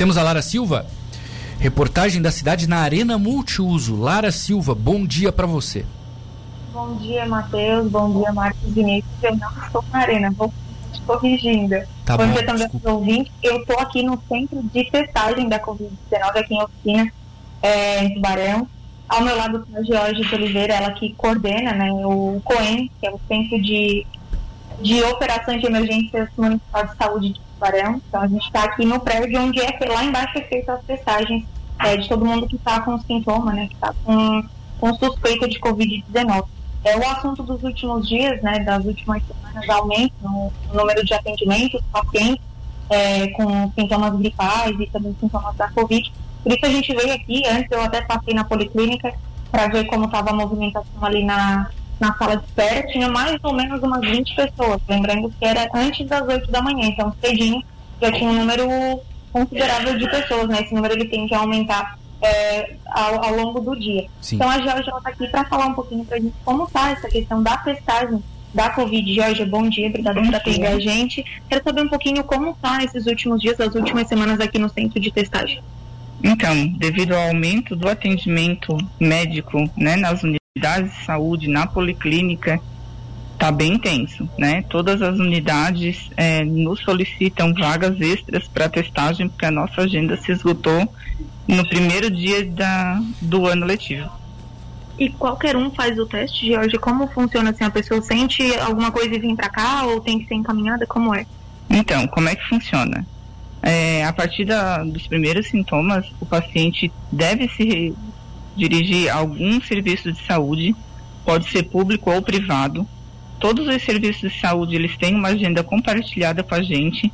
Temos a Lara Silva, reportagem da cidade na Arena Multiuso. Lara Silva, bom dia para você. Bom dia, Matheus. Bom dia, Marcos Vinícius. Eu não estou na Arena, vou te corrigindo. Tá bom bom, dia também aos ouvintes. Eu estou aqui no centro de testagem da Covid-19, aqui em Oficina, é, em Tubarão. Ao meu lado está a Georgia de Oliveira, ela que coordena né, o COEM, que é o Centro de, de Operações de Emergências Municipal de Saúde de Tubarão. Então, a gente está aqui no prédio onde é, lá embaixo é feita as testagens é, de todo mundo que está com sintoma, né, que está com, com suspeita de Covid-19. É o assunto dos últimos dias, né, das últimas semanas, aumento no, no número de atendimentos, pacientes é, com sintomas gripais e também sintomas da Covid. Por isso a gente veio aqui, antes eu até passei na policlínica para ver como estava a movimentação ali na, na sala de espera. Tinha mais ou menos umas 20 pessoas, lembrando que era antes das 8 da manhã, então cedinho já tinha um número considerável de pessoas, né? Esse número ele tem que aumentar é, ao, ao longo do dia. Sim. Então a Georgia está aqui para falar um pouquinho para a gente como está essa questão da testagem da Covid. Georgia, bom dia, obrigada por atender a gente. Quero saber um pouquinho como está esses últimos dias, as últimas semanas aqui no centro de testagem. Então, devido ao aumento do atendimento médico, né, nas unidades de saúde, na policlínica, está bem intenso, né? Todas as unidades eh, nos solicitam vagas extras para testagem, porque a nossa agenda se esgotou no primeiro dia da, do ano letivo. E qualquer um faz o teste, Georgia? Como funciona assim? A pessoa sente alguma coisa e vem para cá ou tem que ser encaminhada? Como é? Então, como é que funciona? É, a partir da, dos primeiros sintomas, o paciente deve se dirigir algum serviço de saúde, pode ser público ou privado. Todos os serviços de saúde eles têm uma agenda compartilhada com a gente.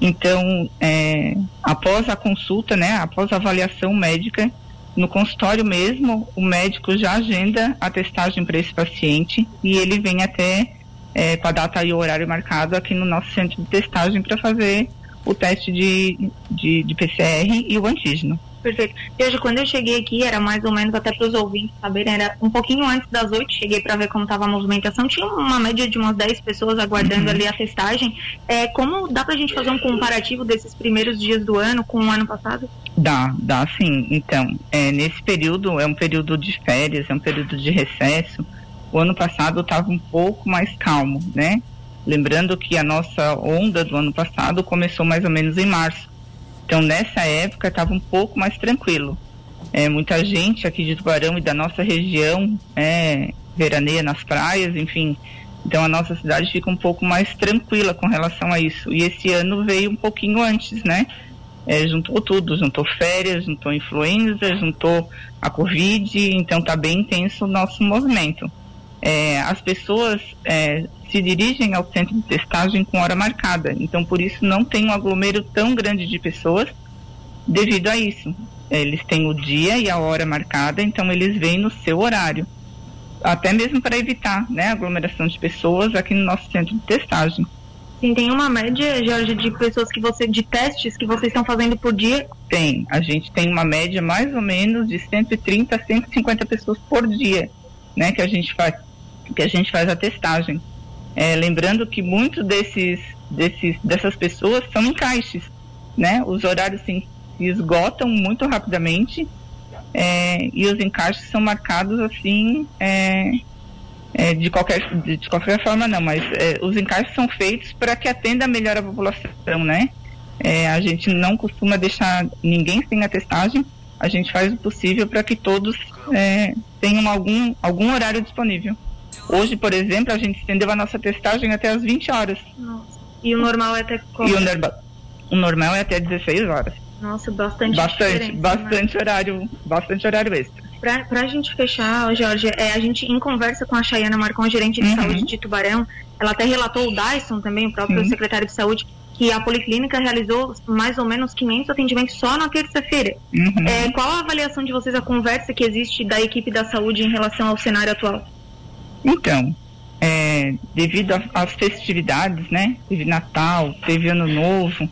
Então, é, após a consulta, né, após a avaliação médica, no consultório mesmo, o médico já agenda a testagem para esse paciente e ele vem até é, com a data e o horário marcado aqui no nosso centro de testagem para fazer o teste de, de, de PCR e o antígeno. Perfeito. E hoje, quando eu cheguei aqui, era mais ou menos, até para os ouvintes saberem, era um pouquinho antes das oito, cheguei para ver como estava a movimentação. Tinha uma média de umas 10 pessoas aguardando ali a testagem. É, como dá para a gente fazer um comparativo desses primeiros dias do ano com o ano passado? Dá, dá sim. Então, é, nesse período, é um período de férias, é um período de recesso. O ano passado estava um pouco mais calmo, né? Lembrando que a nossa onda do ano passado começou mais ou menos em março. Então, nessa época, estava um pouco mais tranquilo. É, muita gente aqui de Tubarão e da nossa região é, veraneia nas praias, enfim. Então, a nossa cidade fica um pouco mais tranquila com relação a isso. E esse ano veio um pouquinho antes, né? É, juntou tudo, juntou férias, juntou influenza, juntou a Covid, então está bem intenso o nosso movimento. É, as pessoas é, se dirigem ao centro de testagem com hora marcada, então por isso não tem um aglomero tão grande de pessoas devido a isso. Eles têm o dia e a hora marcada, então eles vêm no seu horário. Até mesmo para evitar né, a aglomeração de pessoas aqui no nosso centro de testagem. Sim, tem uma média, Jorge, de pessoas que você, de testes que vocês estão fazendo por dia. Tem. A gente tem uma média mais ou menos de 130 a 150 pessoas por dia, né, que a gente faz, que a gente faz a testagem. É, lembrando que muitos desses, desses, dessas pessoas são encaixes, né? Os horários se, esgotam muito rapidamente é, e os encaixes são marcados assim é, é, de qualquer de, de qualquer forma não, mas é, os encaixes são feitos para que atenda melhor a população, né? É, a gente não costuma deixar ninguém sem a testagem, a gente faz o possível para que todos é, tenham algum, algum horário disponível. Hoje, por exemplo, a gente estendeu a nossa testagem até as 20 horas. Nossa. E o normal é até como? E o, norma- o normal é até 16 horas. Nossa, bastante Bastante, né? bastante horário, bastante horário extra. Pra, pra gente fechar, Jorge, é, a gente em conversa com a Chayana Marcon, gerente de Uhum. saúde de Tubarão, ela até relatou o Dyson também, o próprio Sim. secretário de saúde, que a policlínica realizou mais ou menos 500 atendimentos só na terça-feira. Uhum. É, qual a avaliação de vocês, a conversa que existe da equipe da saúde em relação ao cenário atual? Então, é, devido às festividades, né? Teve Natal, teve Ano Novo,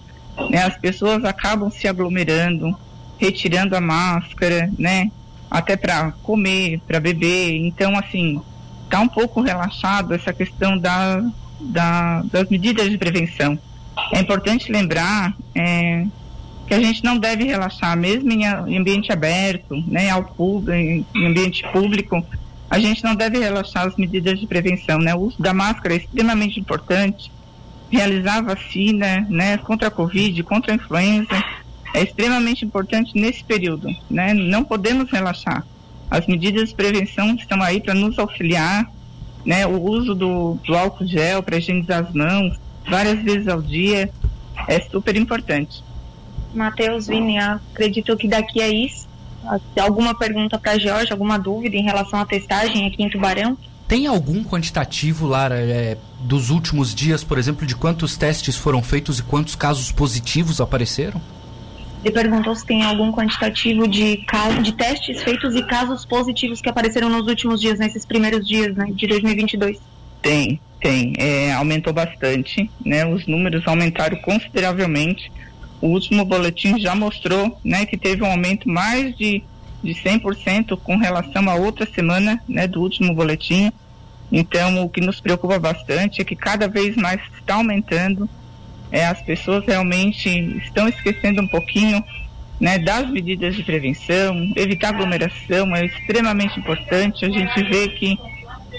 né? As pessoas acabam se aglomerando, retirando a máscara, né? Até para comer, para beber. Então, assim, tá um pouco relaxado essa questão da, da- das medidas de prevenção. É importante lembrar é, que a gente não deve relaxar, mesmo em, ambiente aberto, né, ao público, em ambiente público, a gente não deve relaxar as medidas de prevenção, né? O uso da máscara é extremamente importante. Realizar vacina, né, contra a Covid, contra a influenza, é extremamente importante nesse período, né? Não podemos relaxar. As medidas de prevenção estão aí para nos auxiliar, né? O uso do, do álcool gel para higienizar as mãos várias vezes ao dia é super importante. Matheus, Vini, acredito que daqui a isso, alguma pergunta para Jorge, alguma dúvida em relação à testagem aqui em Tubarão? Tem algum quantitativo, Lara, é, dos últimos dias, por exemplo, de quantos testes foram feitos e quantos casos positivos apareceram? Ele perguntou se tem algum quantitativo de, casos, de testes feitos e casos positivos que apareceram nos últimos dias, nesses primeiros dias né, de 2022. Tem, tem. É, aumentou bastante, né? Os números aumentaram consideravelmente. O último boletim já mostrou né, que teve um aumento mais de, de 100% com relação à outra semana né, do último boletim. Então, o que nos preocupa bastante é que cada vez mais está aumentando é, as pessoas realmente estão esquecendo um pouquinho né, das medidas de prevenção, evitar aglomeração é extremamente importante. A gente vê que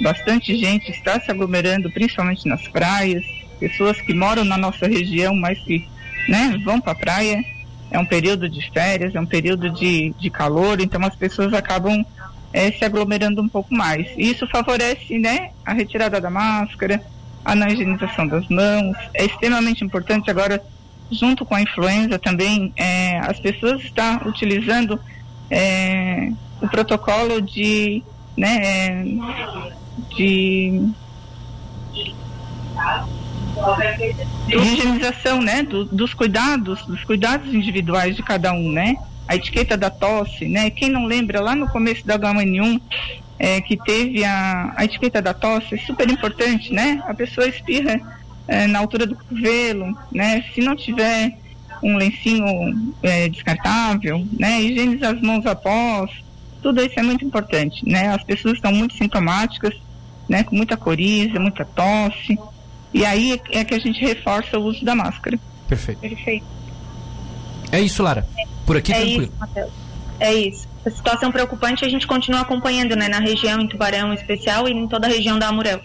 bastante gente está se aglomerando, principalmente nas praias, pessoas que moram na nossa região, mas que né, vão para a praia. É um período de férias, é um período de, de calor, então as pessoas acabam é, se aglomerando um pouco mais. Isso favorece né, a retirada da máscara, a higienização das mãos. É extremamente importante agora, junto com a influenza também, é, as pessoas estão utilizando é, o protocolo de, né, de, de higienização, né, do, dos cuidados, dos cuidados individuais de cada um, né? A etiqueta da tosse, né? Quem não lembra, lá no começo da H1N1, é, que teve a, a etiqueta da tosse, é super importante, né? A pessoa espirra é, na altura do cotovelo, né? Se não tiver um lencinho é, descartável, né? Higieniza as mãos após, tudo isso é muito importante, né? As pessoas estão muito sintomáticas, né? Com muita coriza, muita tosse, e aí é que a gente reforça o uso da máscara. Perfeito. Perfeito. É isso, Lara. Por aqui é tranquilo. Isso, Matheus. É isso a situação preocupante a gente continua acompanhando né, na região, em Tubarão em especial, e em toda a região da Amurel.